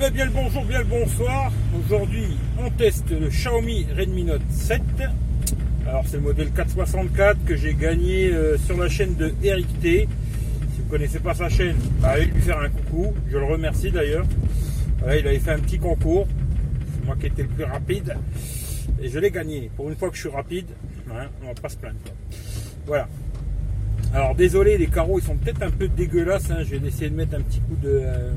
Ben bien le bonjour, bien le bonsoir. Aujourd'hui, on teste le Xiaomi Redmi Note 7. Alors, c'est le modèle 464 que j'ai gagné euh, sur la chaîne de Eric T. Si vous connaissez pas sa chaîne, bah, allez lui faire un coucou. Je le remercie d'ailleurs. il avait fait un petit concours. C'est moi qui étais le plus rapide. Et je l'ai gagné. Pour une fois que je suis rapide, hein, on va pas se plaindre. Voilà. Alors désolé, les carreaux ils sont peut-être un peu dégueulasses. Hein. Je vais essayer de mettre un petit coup de, euh,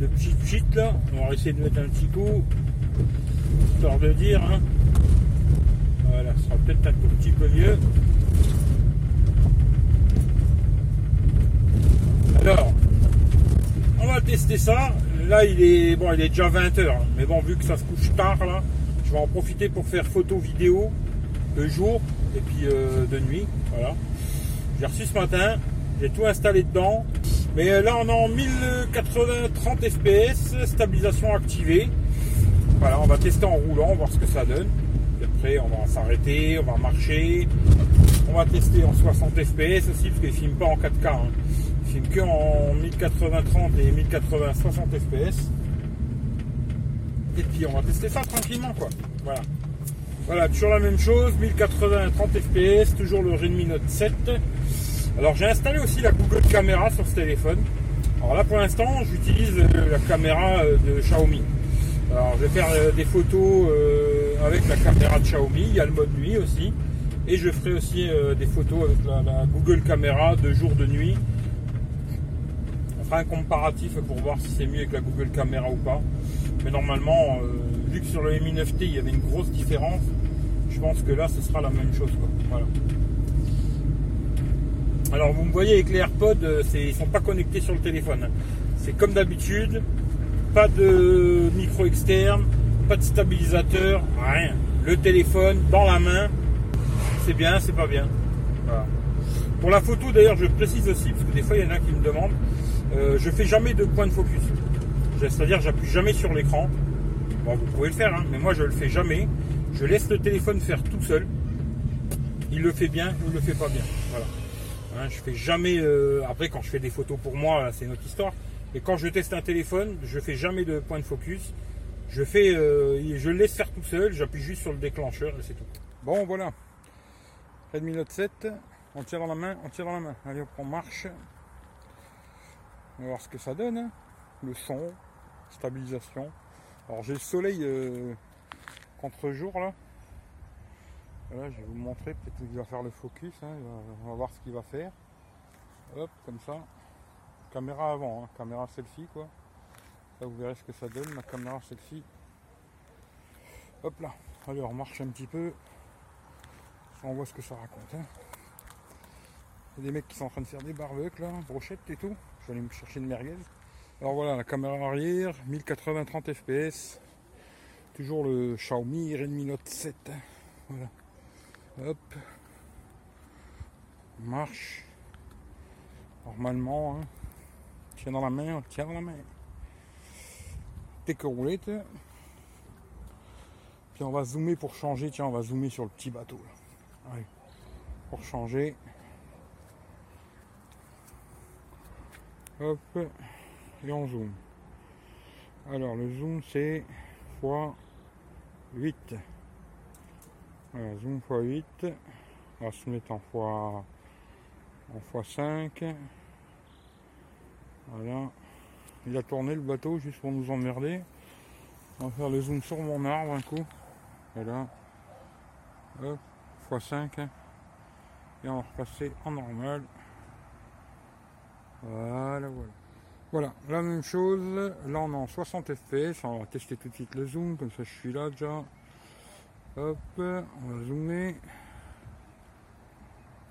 de petit cheat là. On va essayer de mettre un petit coup. Histoire de dire. Hein. Voilà, ce sera peut-être un tout petit peu mieux. Alors, on va tester ça. Là, il est bon, il est déjà 20h. Hein. Mais bon, vu que ça se couche tard là, je vais en profiter pour faire photo vidéo de jour et puis euh, de nuit. Voilà. J'ai reçu ce matin, j'ai tout installé dedans. Mais là on est en 1080 30 fps, stabilisation activée. Voilà, on va tester en roulant, voir ce que ça donne. Et après on va s'arrêter, on va marcher. On va tester en 60 fps aussi, parce qu'il ne filme pas en 4K. Hein. Il filme que en 1080 30 et 1080 60 fps. Et puis on va tester ça tranquillement quoi. Voilà. Voilà, toujours la même chose, 1080 30 fps, toujours le Redmi Note 7. Alors j'ai installé aussi la Google Caméra sur ce téléphone. Alors là pour l'instant j'utilise la caméra euh, de Xiaomi. Alors je vais faire euh, des photos euh, avec la caméra de Xiaomi, il y a le mode nuit aussi. Et je ferai aussi des photos avec la, Google Caméra de jour, de nuit. On fera un comparatif pour voir si c'est mieux avec la Google Caméra ou pas. Mais normalement, vu que sur le Mi 9T il y avait une grosse différence, je pense que là ce sera la même chose. Voilà. Alors vous me voyez avec les AirPods, euh, ils ne sont pas connectés sur le téléphone. C'est comme d'habitude, pas de micro externe, pas de stabilisateur, rien. Le téléphone dans la main, c'est bien, c'est pas bien. Pour la photo d'ailleurs, je précise aussi, parce que des fois il y en a qui me demandent, euh, je fais jamais de point de focus. C'est-à-dire j'appuie jamais sur l'écran. Bon, vous pouvez le faire, hein, mais moi je le fais jamais. Je laisse le téléphone faire tout seul. Il le fait bien ou il le fait pas bien. Voilà. Hein, je fais jamais. Euh, après, quand je fais des photos pour moi, c'est notre histoire. Et quand je teste un téléphone, je fais jamais de point de focus. Je fais, euh, je le laisse faire tout seul. J'appuie juste sur le déclencheur et c'est tout. Bon, voilà. Redmi Note 7. On tire dans la main, on tire dans la main. Allez, on marche. On va voir ce que ça donne. Hein. Le son, stabilisation. Alors j'ai le soleil euh, contre jour là. Voilà, je vais vous montrer, peut-être qu'il va faire le focus, hein, on va voir ce qu'il va faire. Hop, comme ça. Caméra avant, hein, caméra selfie quoi. Là vous verrez ce que ça donne, ma caméra selfie. Hop là, allez on marche un petit peu. On voit ce que ça raconte. Hein. Il y a des mecs qui sont en train de faire des barbecues là, brochettes et tout. Je vais aller me chercher une merguez. Alors voilà, la caméra arrière, 1080 30 fps. Toujours le Xiaomi Redmi Note 7. Voilà. Hop. marche. Normalement, hein. Tiens dans la main, tient dans la main. roulette. Puis on va zoomer pour changer. Tiens, on va zoomer sur le petit bateau. Allez. Pour changer. Hop. Et on zoom. Alors le zoom c'est x 8. Zoom x8. On va se mettre en fois en x5. Voilà. Il a tourné le bateau juste pour nous emmerder. On va faire le zoom sur mon arbre un coup. Voilà. Hop, x5. Et on va repasser en normal. Voilà, voilà. Voilà, la même chose. Là, on est en 60 fps. On va tester tout de suite le zoom, comme ça je suis là déjà. Hop, on va zoomer.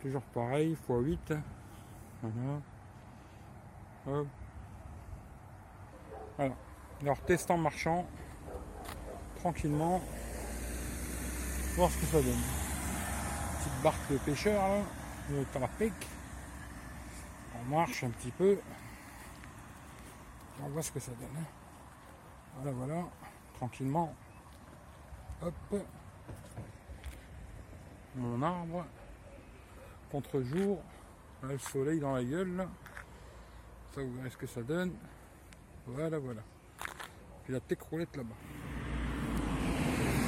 Toujours pareil, x8. Voilà. Hop. Voilà. Alors test en marchant. Tranquillement. Voir ce que ça donne. Petite barque de pêcheur là. Avec la On marche un petit peu. On voit ce que ça donne. Hein. Voilà, voilà. Tranquillement. Hop mon arbre contre-jour le soleil dans la gueule ça vous verrez ce que ça donne voilà voilà Puis la roulette là-bas.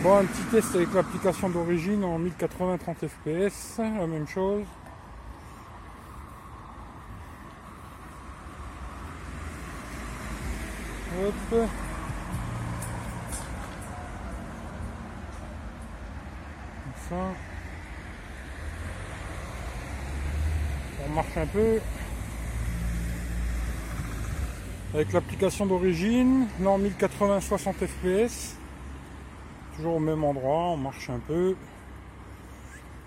Bon, un petit test avec l'application d'origine en 1080 30 fps, la même chose. Hop. ça. On marche un peu. Avec l'application d'origine, là en 1080 60 fps. Toujours au même endroit, on marche un peu.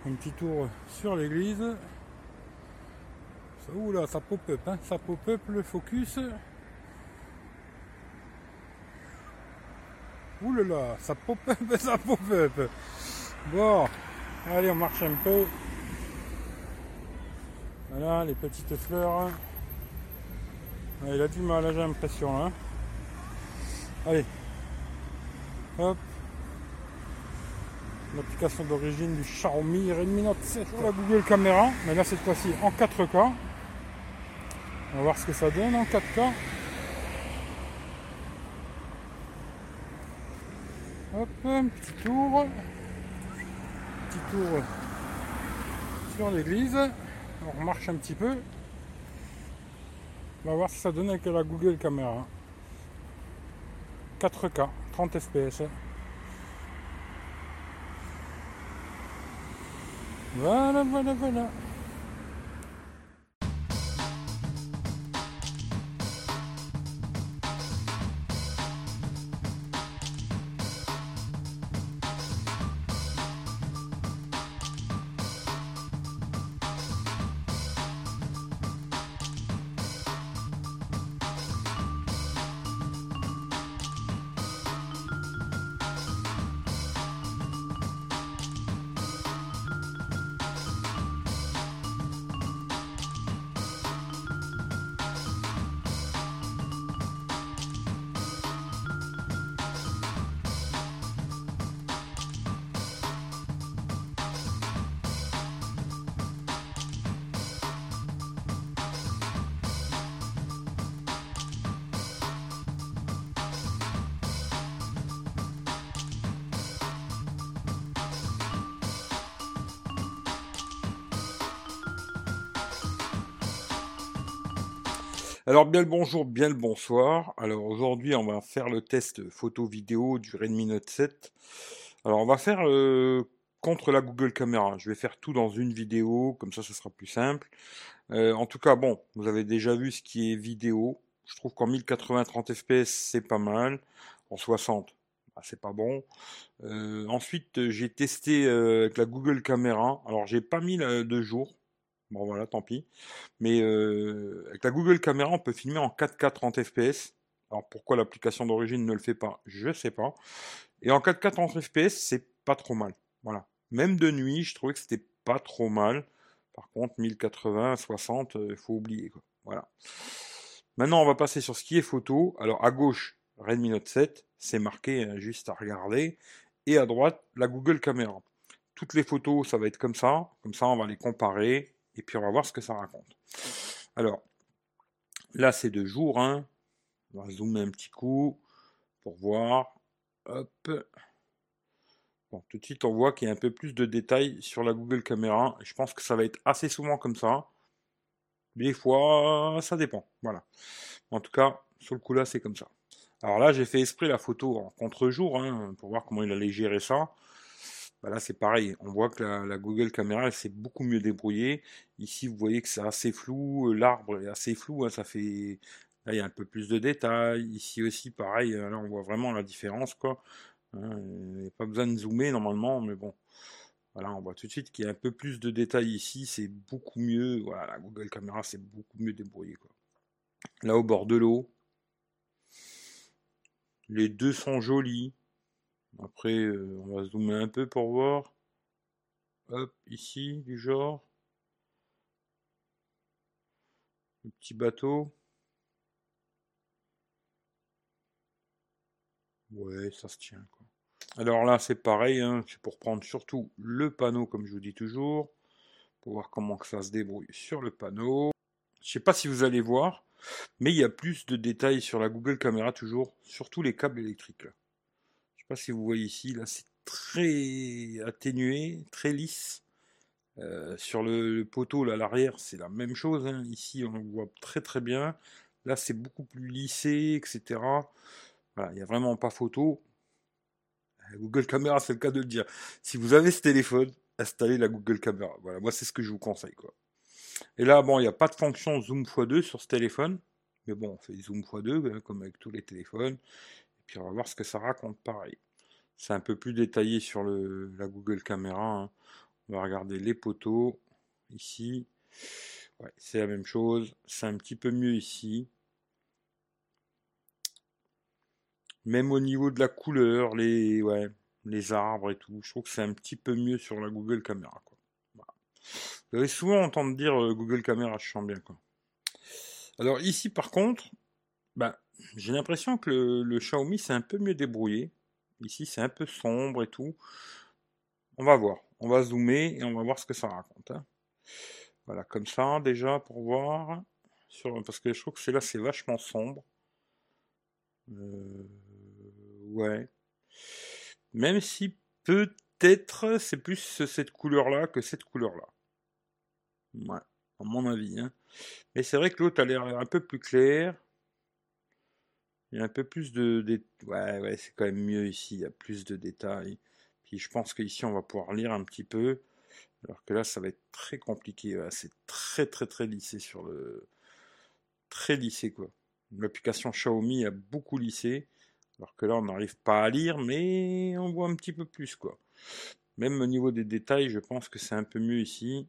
Un petit tour sur l'église. Ouh là, ça pop-up, hein, ça pop-up le focus. Là, ça pop-up, ça pop-up. Bon, allez, on marche un peu. Voilà, les petites fleurs. il a du mal, j'ai l'impression. Hein. Allez. Hop. L'application d'origine du Xiaomi Redmi Note 7 sur la Google Caméra. Mais là, cette fois-ci en 4K. On va voir ce que ça donne en 4K. Hop, un petit tour petit tour sur l'église. On marche un petit peu. On va voir si ça donne avec la Google Caméra. 4K, 30 fps. Voilà, voilà, voilà. Alors bien le bonjour, bien le bonsoir. Alors aujourd'hui on va faire le test photo vidéo du Redmi Note 7. Alors on va faire euh, contre la Google Caméra. Je vais faire tout dans une vidéo, comme ça ce sera plus simple. Euh, en tout cas bon, vous avez déjà vu ce qui est vidéo. Je trouve qu'en 1080 30 fps c'est pas mal. En 60 bah, c'est pas bon. Euh, ensuite j'ai testé avec la Google Caméra. Alors j'ai pas mis de jour Bon voilà, tant pis. Mais euh, avec la Google Caméra, on peut filmer en 4K 30 fps. Alors pourquoi l'application d'origine ne le fait pas, je sais pas. Et en 4K 30 fps, c'est pas trop mal. Voilà. Même de nuit, je trouvais que c'était pas trop mal. Par contre, 1080, 60, il faut oublier. Voilà. Maintenant, on va passer sur ce qui est photo. Alors à gauche, Redmi Note 7, c'est marqué hein, juste à regarder. Et à droite, la Google Caméra. Toutes les photos, ça va être comme ça. Comme ça, on va les comparer et puis on va voir ce que ça raconte. Alors, là c'est de jour, hein. on va zoomer un petit coup pour voir. Hop. Bon, tout de suite on voit qu'il y a un peu plus de détails sur la Google Caméra. Je pense que ça va être assez souvent comme ça. Des fois, ça dépend. Voilà. En tout cas, sur le coup là, c'est comme ça. Alors là, j'ai fait esprit la photo en contre-jour hein, pour voir comment il allait gérer ça. Bah là, c'est pareil. On voit que la, Google Caméra, s'est beaucoup mieux débrouillée. Ici, vous voyez que c'est assez flou. L'arbre est assez flou. Hein, ça fait. Là, il y a un peu plus de détails. Ici aussi, pareil. Là, on voit vraiment la différence, quoi. Hein, il n'y a pas besoin de zoomer normalement, mais bon. Voilà, on voit tout de suite qu'il y a un peu plus de détails ici. C'est beaucoup mieux. Voilà, la Google Caméra, c'est beaucoup mieux débrouillé, quoi. Là, au bord de l'eau. Les deux sont jolis. Après, euh, on va zoomer un peu pour voir. Hop, ici, du genre. Le petit bateau. Ouais, ça se tient. Quoi. Alors là, c'est pareil. Hein, c'est pour prendre surtout le panneau, comme je vous dis toujours. Pour voir comment que ça se débrouille sur le panneau. Je sais pas si vous allez voir. Mais il y a plus de détails sur la Google Caméra toujours, surtout les câbles électriques. Là. Pas si vous voyez ici, là c'est très atténué, très lisse. Euh, sur le, poteau, là, l'arrière, c'est la même chose. Hein. Ici, on voit très très bien. Là, c'est beaucoup plus lissé, etc. Il n'y a vraiment pas photo. Google Caméra, c'est le cas de le dire. Si vous avez ce téléphone, installez la Google Caméra. Voilà, moi, c'est ce que je vous conseille, quoi. Et là, bon, il n'y a pas de fonction zoom x2 sur ce téléphone. Mais bon, on fait zoom x2, hein, comme avec tous les téléphones. Puis, on va voir ce que ça raconte pareil. C'est un peu plus détaillé sur la Google Caméra. Hein. On va regarder les poteaux ici. Ouais, c'est la même chose. C'est un petit peu mieux ici. Même au niveau de la couleur, les, ouais, les arbres et tout, je trouve que c'est un petit peu mieux sur la Google Caméra. Quoi. Vous allez souvent entendre dire euh, Google Caméra, je sens bien. Quoi. Alors ici, par contre, ben, j'ai l'impression que le, Xiaomi c'est un peu mieux débrouillé. Ici, c'est un peu sombre et tout. On va voir. On va zoomer et on va voir ce que ça raconte. Hein. Voilà, comme ça, déjà, pour voir. Parce que je trouve que c'est là, c'est vachement sombre. Euh, ouais. Même si peut-être c'est plus cette couleur-là que cette couleur-là. Ouais, à mon avis. Hein. Mais c'est vrai que l'autre a l'air un peu plus clair. Il y a un peu plus de... Ouais, ouais, c'est quand même mieux ici. Il y a plus de détails je pense qu'ici on va pouvoir lire un petit peu. Alors que là ça va être très compliqué. c'est très très très lissé sur le. Très lissé quoi. L'application Xiaomi a beaucoup lissé. Alors que là on n'arrive pas à lire, mais on voit un petit peu plus quoi. Même au niveau des détails, je pense que c'est un peu mieux ici.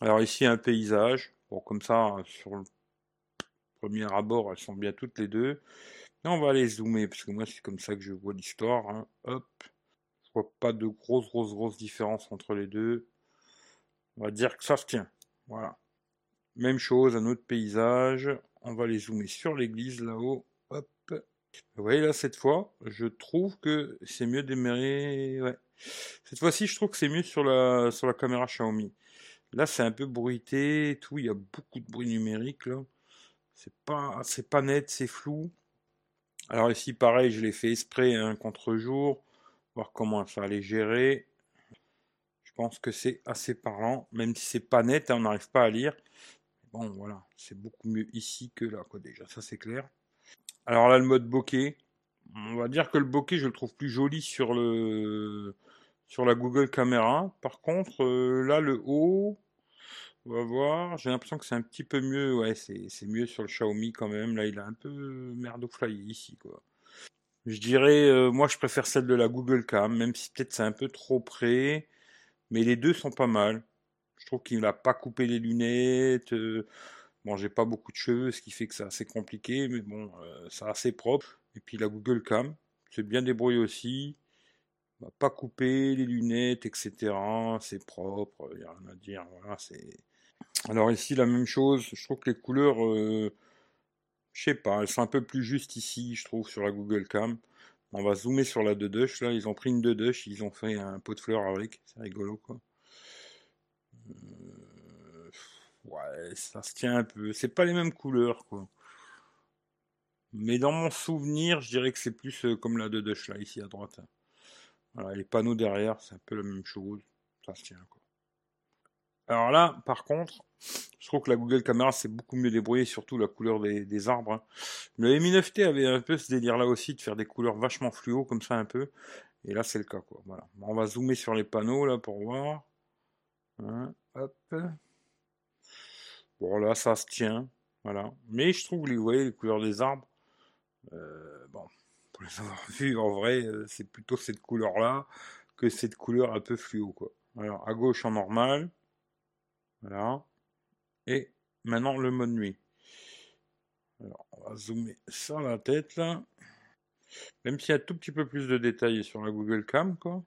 Alors ici un paysage. Bon comme ça, sur le premier abord, elles sont bien toutes les deux. Et on va aller zoomer, parce que moi c'est comme ça que je vois l'histoire. Hein. Hop pas de grosse, grosse, grosse différence entre les deux. On va dire que ça se tient. Voilà. Même chose, un autre paysage. On va les zoomer sur l'église là-haut. Hop. Vous voyez là, cette fois, je trouve que c'est mieux d'émérer. Ouais. Cette fois-ci, je trouve que c'est mieux sur la, sur la caméra Xiaomi. Là, c'est un peu bruité tout. Il y a beaucoup de bruit numérique là. C'est pas, net, c'est flou. Alors ici, pareil, je l'ai fait exprès, un contre-jour voir comment ça allait gérer. Je pense que c'est assez parlant, même si c'est pas net, hein, on n'arrive pas à lire. Bon, voilà, c'est beaucoup mieux ici que là, déjà, ça c'est clair. Alors là, le mode bokeh, on va dire que le bokeh, je le trouve plus joli sur la Google Caméra. Par contre, euh, là, le haut, on va voir, j'ai l'impression que c'est un petit peu mieux, ouais, c'est mieux sur le Xiaomi quand même. Là, il a un peu merde au ici, quoi. Je dirais, euh, moi je préfère celle de la Google Cam, même si peut-être c'est un peu trop près, mais les deux sont pas mal. Je trouve qu'il n'a pas coupé les lunettes. Euh, bon, j'ai pas beaucoup de cheveux, ce qui fait que c'est assez compliqué, mais bon, euh, c'est assez propre. Et puis la Google Cam, c'est bien débrouillé aussi. Il pas coupé les lunettes, etc. C'est propre, il n'y a rien à dire. Voilà, c'est. Alors ici la même chose. Je trouve que les couleurs je sais pas, elles sont un peu plus justes ici, je trouve, sur la Google Cam. On va zoomer sur la 2 là. Ils ont pris une 2 ils ont fait un pot de fleurs avec. C'est rigolo, quoi. Euh, ouais, ça se tient un peu. C'est pas les mêmes couleurs, quoi. Mais dans mon souvenir, je dirais que c'est plus euh, comme la 2 là, ici à droite. Voilà, les panneaux derrière, c'est un peu la même chose. Ça se tient, quoi. Alors là, par contre, je trouve que la Google Caméra c'est beaucoup mieux débrouillé, surtout la couleur des, arbres. Hein. Le Mi 9T avait un peu ce délire là aussi de faire des couleurs vachement fluo comme ça un peu. Et là c'est le cas quoi. Voilà. On va zoomer sur les panneaux là pour voir. Hein, hop. Bon là ça se tient. Voilà. Mais je trouve vous voyez, les couleurs des arbres. Euh, bon, pour les avoir vus en vrai, euh, c'est plutôt cette couleur là que cette couleur un peu fluo quoi. Alors à gauche en normal. Voilà. Et maintenant le mode nuit. Alors, on va zoomer sur la tête là. Même s'il y a tout petit peu plus de détails sur la Google Cam, quoi.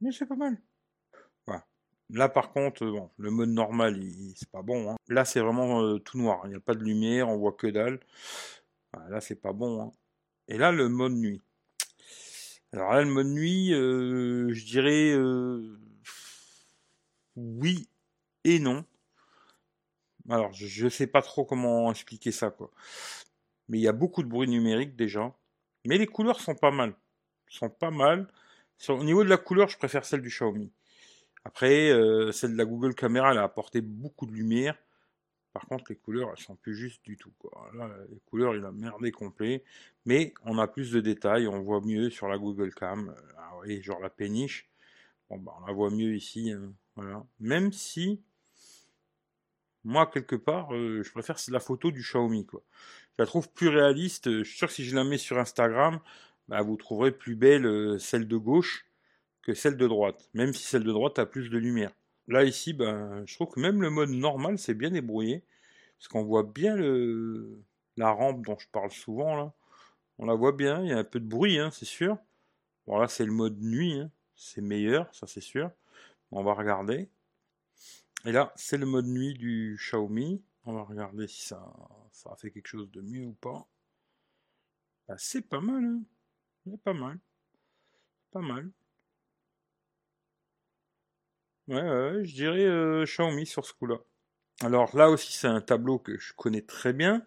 Mais c'est pas mal. Voilà. Là, par contre, bon, le mode normal, c'est pas bon. Hein. Là, c'est vraiment euh, tout noir. Il n'y a pas de lumière, on voit que dalle. là, c'est pas bon. Hein. Et là, le mode nuit. Alors là, le mode nuit, euh, je dirais euh, oui et non. Alors, je ne sais pas trop comment expliquer ça. Mais il y a beaucoup de bruit numérique déjà. Mais les couleurs sont pas mal. Sont pas mal. au niveau de la couleur, je préfère celle du Xiaomi. Après, euh, celle de la Google Caméra, elle a apporté beaucoup de lumière. Par contre, les couleurs, elles sont plus justes du tout. Les couleurs, il a merdé complet. Mais on a plus de détails, on voit mieux sur la Google Cam. Ah oui, genre la péniche. Bah, on la voit mieux ici. Hein. Même si, moi, quelque part, euh, je préfère la photo du Xiaomi. Quoi. Je la trouve plus réaliste. Je suis sûr que si je la mets sur Instagram, bah, vous trouverez plus belle euh, celle de gauche que celle de droite. Même si celle de droite a plus de lumière. Là, ici, ben, je trouve que même le mode normal, c'est bien débrouillé. Parce qu'on voit bien le, la rampe dont je parle souvent, là. On la voit bien, il y a un peu de bruit, hein, c'est sûr. Bon, là, c'est le mode nuit, hein. c'est meilleur, ça c'est sûr. On va regarder. Et là, c'est le mode nuit du Xiaomi. On va regarder si ça, ça a fait quelque chose de mieux ou pas. Bah, c'est pas mal, hein. Pas mal. Pas mal. Ouais, je dirais euh, Xiaomi sur ce coup-là. Alors là aussi, c'est un tableau que je connais très bien.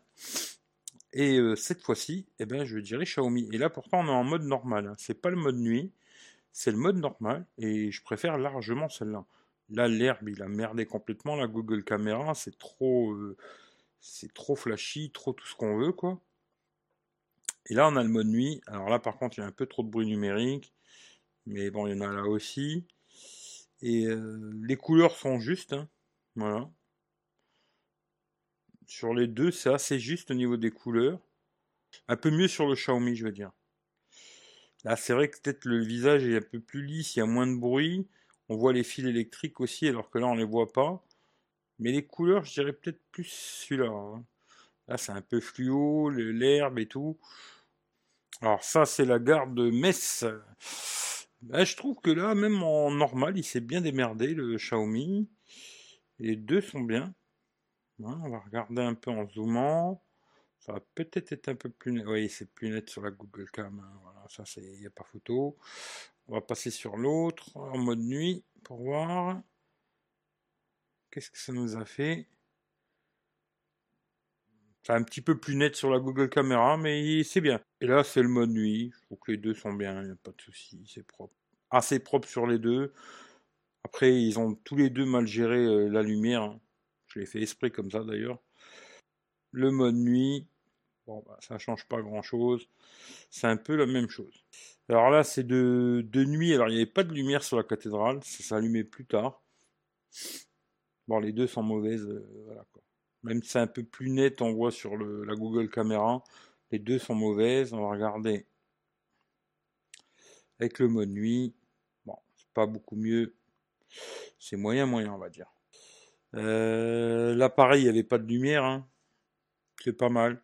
Et euh, cette fois-ci, eh ben, je dirais Xiaomi. Et là, pourtant, on est en mode normal. Hein. C'est pas le mode nuit, c'est le mode normal. Et je préfère largement celle-là. Là, l'herbe, il a merdé complètement. La Google Caméra, c'est trop, euh, trop flashy, trop tout ce qu'on veut, quoi. Et là, on a le mode nuit. Alors là, par contre, il y a un peu trop de bruit numérique. Mais bon, il y en a là aussi. Et euh, les couleurs sont justes. Hein. Voilà. Sur les deux, c'est assez juste au niveau des couleurs. Un peu mieux sur le Xiaomi, je veux dire. Là, c'est vrai que peut-être le visage est un peu plus lisse, il y a moins de bruit. On voit les fils électriques aussi, alors que là, on ne les voit pas. Mais les couleurs, je dirais peut-être plus celui-là. Hein. Là, c'est un peu fluo, l'herbe et tout. Alors ça, c'est la gare de Metz. Bah, je trouve que là, même en normal, il s'est bien démerdé, le Xiaomi. Les deux sont bien. on va regarder un peu en zoomant. Ça va peut-être être un peu plus net. Oui, c'est plus net sur la Google Cam. Hein. Voilà, ça, c'est, il n'y a pas photo. On va passer sur l'autre, en mode nuit, pour voir. Qu'est-ce que ça nous a fait? C'est un petit peu plus net sur la Google Caméra, mais c'est bien. Et là, c'est le mode nuit. Je trouve que les deux sont bien, il n'y a pas de souci, c'est propre. Assez propre sur les deux. Après, ils ont tous les deux mal géré euh, la lumière. Je l'ai fait esprit comme ça d'ailleurs. Le mode nuit, bon, bah, ça change pas grand chose. C'est un peu la même chose. Alors là, c'est de, de nuit. Alors, il n'y avait pas de lumière sur la cathédrale. Ça s'allumait plus tard. Bon, les deux sont mauvaises. Euh, voilà, quoi. Même si c'est un peu plus net, on voit sur la Google Caméra. Les deux sont mauvaises. On va regarder avec le mode nuit. Bon, c'est pas beaucoup mieux. C'est moyen, moyen, on va dire. Euh, L'appareil, il n'y avait pas de lumière. Hein. C'est pas mal.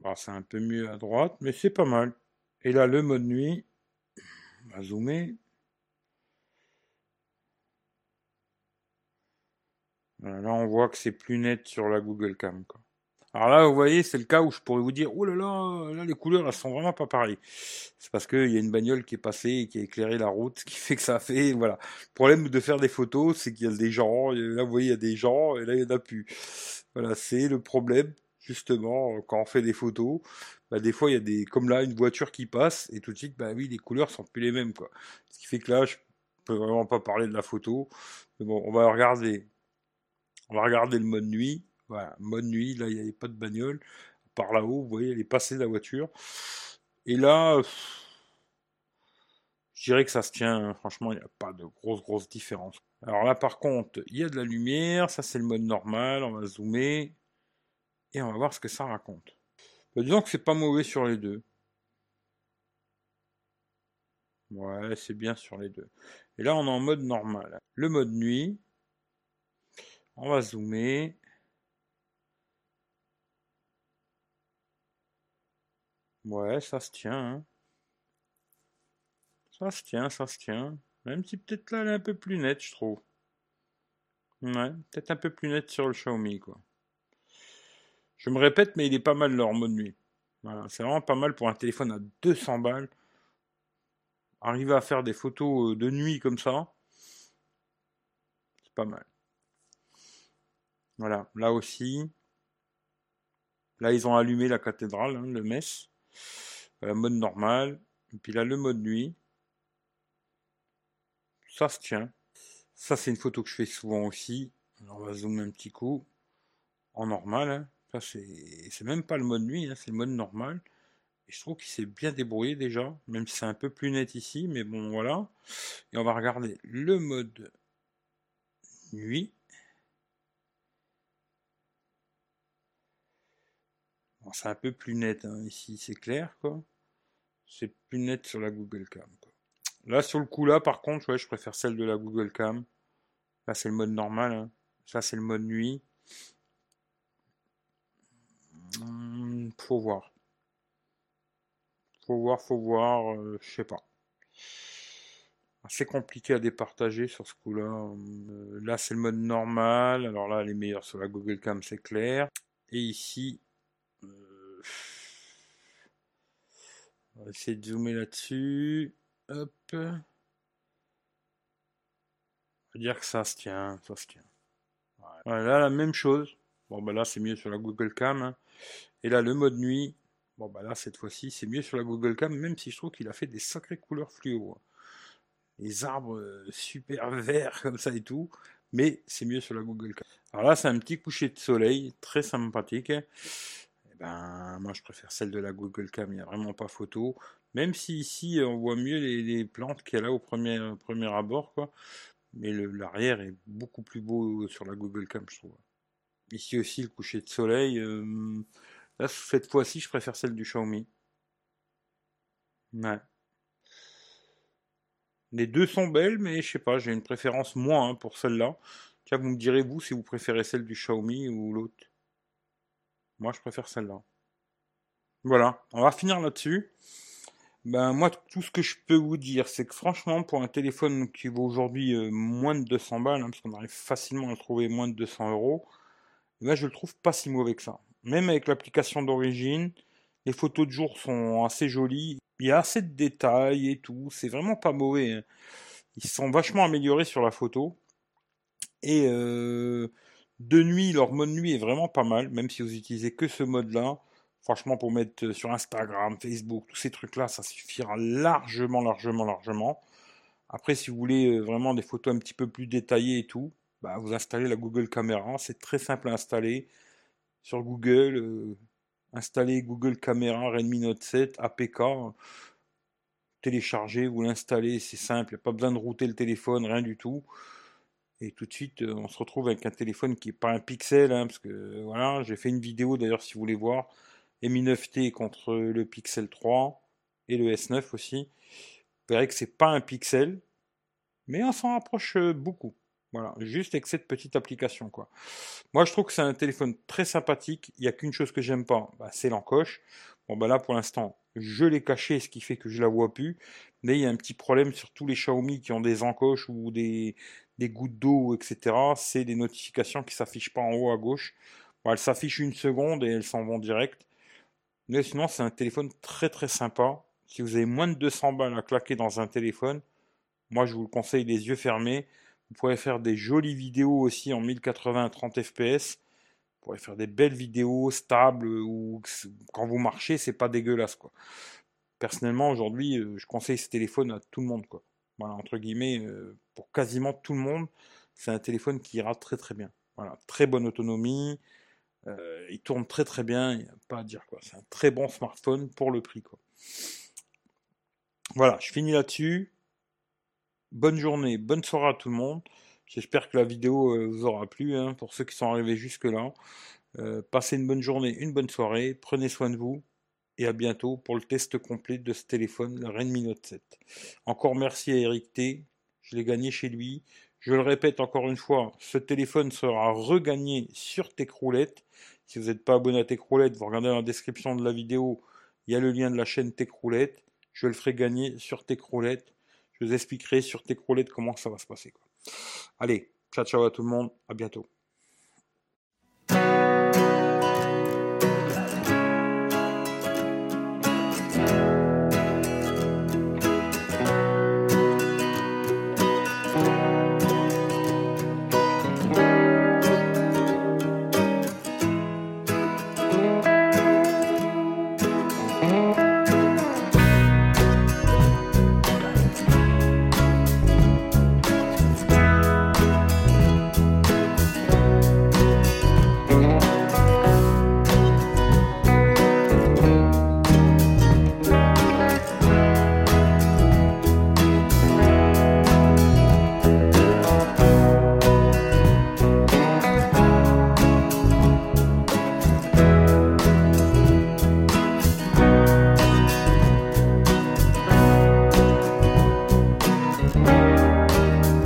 Bon, c'est un peu mieux à droite, mais c'est pas mal. Et là, le mode nuit. On va zoomer. là, on voit que c'est plus net sur la Google Cam. Alors là, vous voyez, c'est le cas où je pourrais vous dire, oh là là, là les couleurs, elles sont vraiment pas pareilles. C'est parce qu'il y a une bagnole qui est passée et qui a éclairé la route, ce qui fait que ça fait, voilà. Le problème de faire des photos, c'est qu'il y a des gens, là vous voyez, il y a des gens, et là il n'y en a plus. Voilà, c'est le problème, justement, quand on fait des photos. Bah, des fois, il y a des, comme là, une voiture qui passe, et tout de suite, bah oui, les couleurs sont plus les mêmes, quoi. Ce qui fait que là, je peux vraiment pas parler de la photo. Mais bon, on va regarder on va regarder le mode nuit. Voilà, mode nuit, là, il n'y avait pas de bagnole. Par là-haut, vous voyez, elle est passée la voiture. Et là, je dirais que ça se tient. Franchement, il n'y a pas de grosse, grosse différence. Alors là, par contre, il y a de la lumière. Ça, c'est le mode normal. On va zoomer. Et on va voir ce que ça raconte. Bah, disons que c'est pas mauvais sur les deux. Ouais, c'est bien sur les deux. Et là, on est en mode normal. Le mode nuit, on va zoomer. Ouais, ça se tient. Hein. Ça se tient, ça se tient. Même si peut-être là, elle est un peu plus nette, je trouve. Ouais, peut-être un peu plus nette sur le Xiaomi, quoi. Je me répète, mais il est pas mal leur mode nuit. Voilà, c'est vraiment pas mal pour un téléphone à 200 balles. arriver à faire des photos de nuit comme ça, c'est pas mal. Voilà, là aussi. Là, ils ont allumé la cathédrale, hein, le Metz. Voilà, mode normal. Et puis là, le mode nuit. Ça se tient. Ça, c'est une photo que je fais souvent aussi. Alors, on va zoomer un petit coup. En normal. Hein. Ça, c'est même pas le mode nuit, hein, c'est le mode normal. Et je trouve qu'il s'est bien débrouillé déjà, même si c'est un peu plus net ici, mais bon, voilà. Et on va regarder le mode nuit. C'est un peu plus net hein, ici, c'est clair quoi. C'est plus net sur la Google Cam. Là, sur le coup là, par contre, ouais, je préfère celle de la Google Cam. Là, c'est le mode normal. Hein. Ça, c'est le mode nuit. Hmm, faut voir. Faut voir, faut voir. Euh, je sais pas. C'est compliqué à départager sur ce coup-là. Euh, là, c'est le mode normal. Alors là, les meilleurs sur la Google Cam, c'est clair. Et ici, on va essayer de zoomer là-dessus. Hop. On va dire que ça se tient, ça se tient. Voilà, la même chose. Bon, bah là, c'est mieux sur la Google Cam. Hein. Et là, le mode nuit. Bon, bah là, cette fois-ci, c'est mieux sur la Google Cam, même si je trouve qu'il a fait des sacrées couleurs fluo. Hein. Les arbres euh, super verts comme ça et tout. Mais c'est mieux sur la Google Cam. Alors là, c'est un petit coucher de soleil, très sympathique. Ben, moi je préfère celle de la Google Cam, il n'y a vraiment pas photo. Même si ici on voit mieux les, plantes qu'il y a là au premier, premier abord, quoi. Mais l'arrière est beaucoup plus beau sur la Google Cam, je trouve. Ici aussi le coucher de soleil. Euh, là, cette fois-ci, je préfère celle du Xiaomi. Ouais. Les deux sont belles, mais je sais pas, j'ai une préférence moins hein, pour celle-là. Tiens, vous me direz vous si vous préférez celle du Xiaomi ou l'autre. Moi, je préfère celle-là. Voilà, on va finir là-dessus. Ben, moi, tout ce que je peux vous dire, c'est que franchement, pour un téléphone qui vaut aujourd'hui euh, moins de 200 balles, hein, parce qu'on arrive facilement à le trouver moins de 200 euros, ben, je le trouve pas si mauvais que ça. Même avec l'application d'origine, les photos de jour sont assez jolies. Il y a assez de détails et tout. C'est vraiment pas mauvais. Hein. Ils sont vachement améliorés sur la photo. Et euh, de nuit, leur mode nuit est vraiment pas mal, même si vous utilisez que ce mode-là. Franchement, pour mettre euh, sur Instagram, Facebook, tous ces trucs-là, ça suffira largement, largement, largement. Après, si vous voulez euh, vraiment des photos un petit peu plus détaillées et tout, bah, vous installez la Google Caméra. C'est très simple à installer sur Google. Euh, installez Google Caméra Redmi Note 7 APK. Téléchargez, vous l'installez, c'est simple. Il n'y a pas besoin de router le téléphone, rien du tout. Et tout de suite, euh, on se retrouve avec un téléphone qui n'est pas un pixel, hein, parce que voilà, j'ai fait une vidéo d'ailleurs si vous voulez voir, Mi 9T contre le Pixel 3 et le S9 aussi. Vous verrez que c'est pas un pixel, mais on s'en rapproche euh, beaucoup. Voilà, juste avec cette petite application quoi. Moi je trouve que c'est un téléphone très sympathique. Il n'y a qu'une chose que j'aime pas, bah, c'est l'encoche. Bon bah là pour l'instant je l'ai caché, ce qui fait que je la vois plus. Mais il y a un petit problème sur tous les Xiaomi qui ont des encoches ou des, des gouttes d'eau, etc. C'est des notifications qui s'affichent pas en haut à gauche. elles s'affichent une seconde et elles s'en vont direct. Mais sinon, c'est un téléphone très très sympa. Si vous avez moins de 200 balles à claquer dans un téléphone, moi je vous le conseille les yeux fermés. Vous pourrez faire des jolies vidéos aussi en 1080 30 fps. Vous pourrez faire des belles vidéos stables ou quand vous marchez, c'est pas dégueulasse quoi. Personnellement, aujourd'hui, euh, je conseille ce téléphone à tout le monde quoi voilà, entre guillemets, euh, pour quasiment tout le monde, c'est un téléphone qui ira très très bien. Voilà, très bonne autonomie, euh, il tourne très très bien, il a pas à dire quoi. C'est un très bon smartphone pour le prix quoi. Voilà, je finis là-dessus. Bonne journée, bonne soirée à tout le monde. J'espère que la vidéo euh, vous aura plu hein, pour ceux qui sont arrivés jusque là. passez une bonne journée, une bonne soirée, prenez soin de vous et à bientôt pour le test complet de ce téléphone, le Redmi Note 7. Encore merci à Eric T, je l'ai gagné chez lui. Je le répète encore une fois, ce téléphone sera regagné sur Techroulette. Si vous n'êtes pas abonné à Techroulette, vous regardez dans la description de la vidéo, il y a le lien de la chaîne Techroulette. Je le ferai gagner sur Techroulette. Je vous expliquerai sur Techroulette comment ça va se passer. Allez, ciao ciao à tout le monde, à bientôt.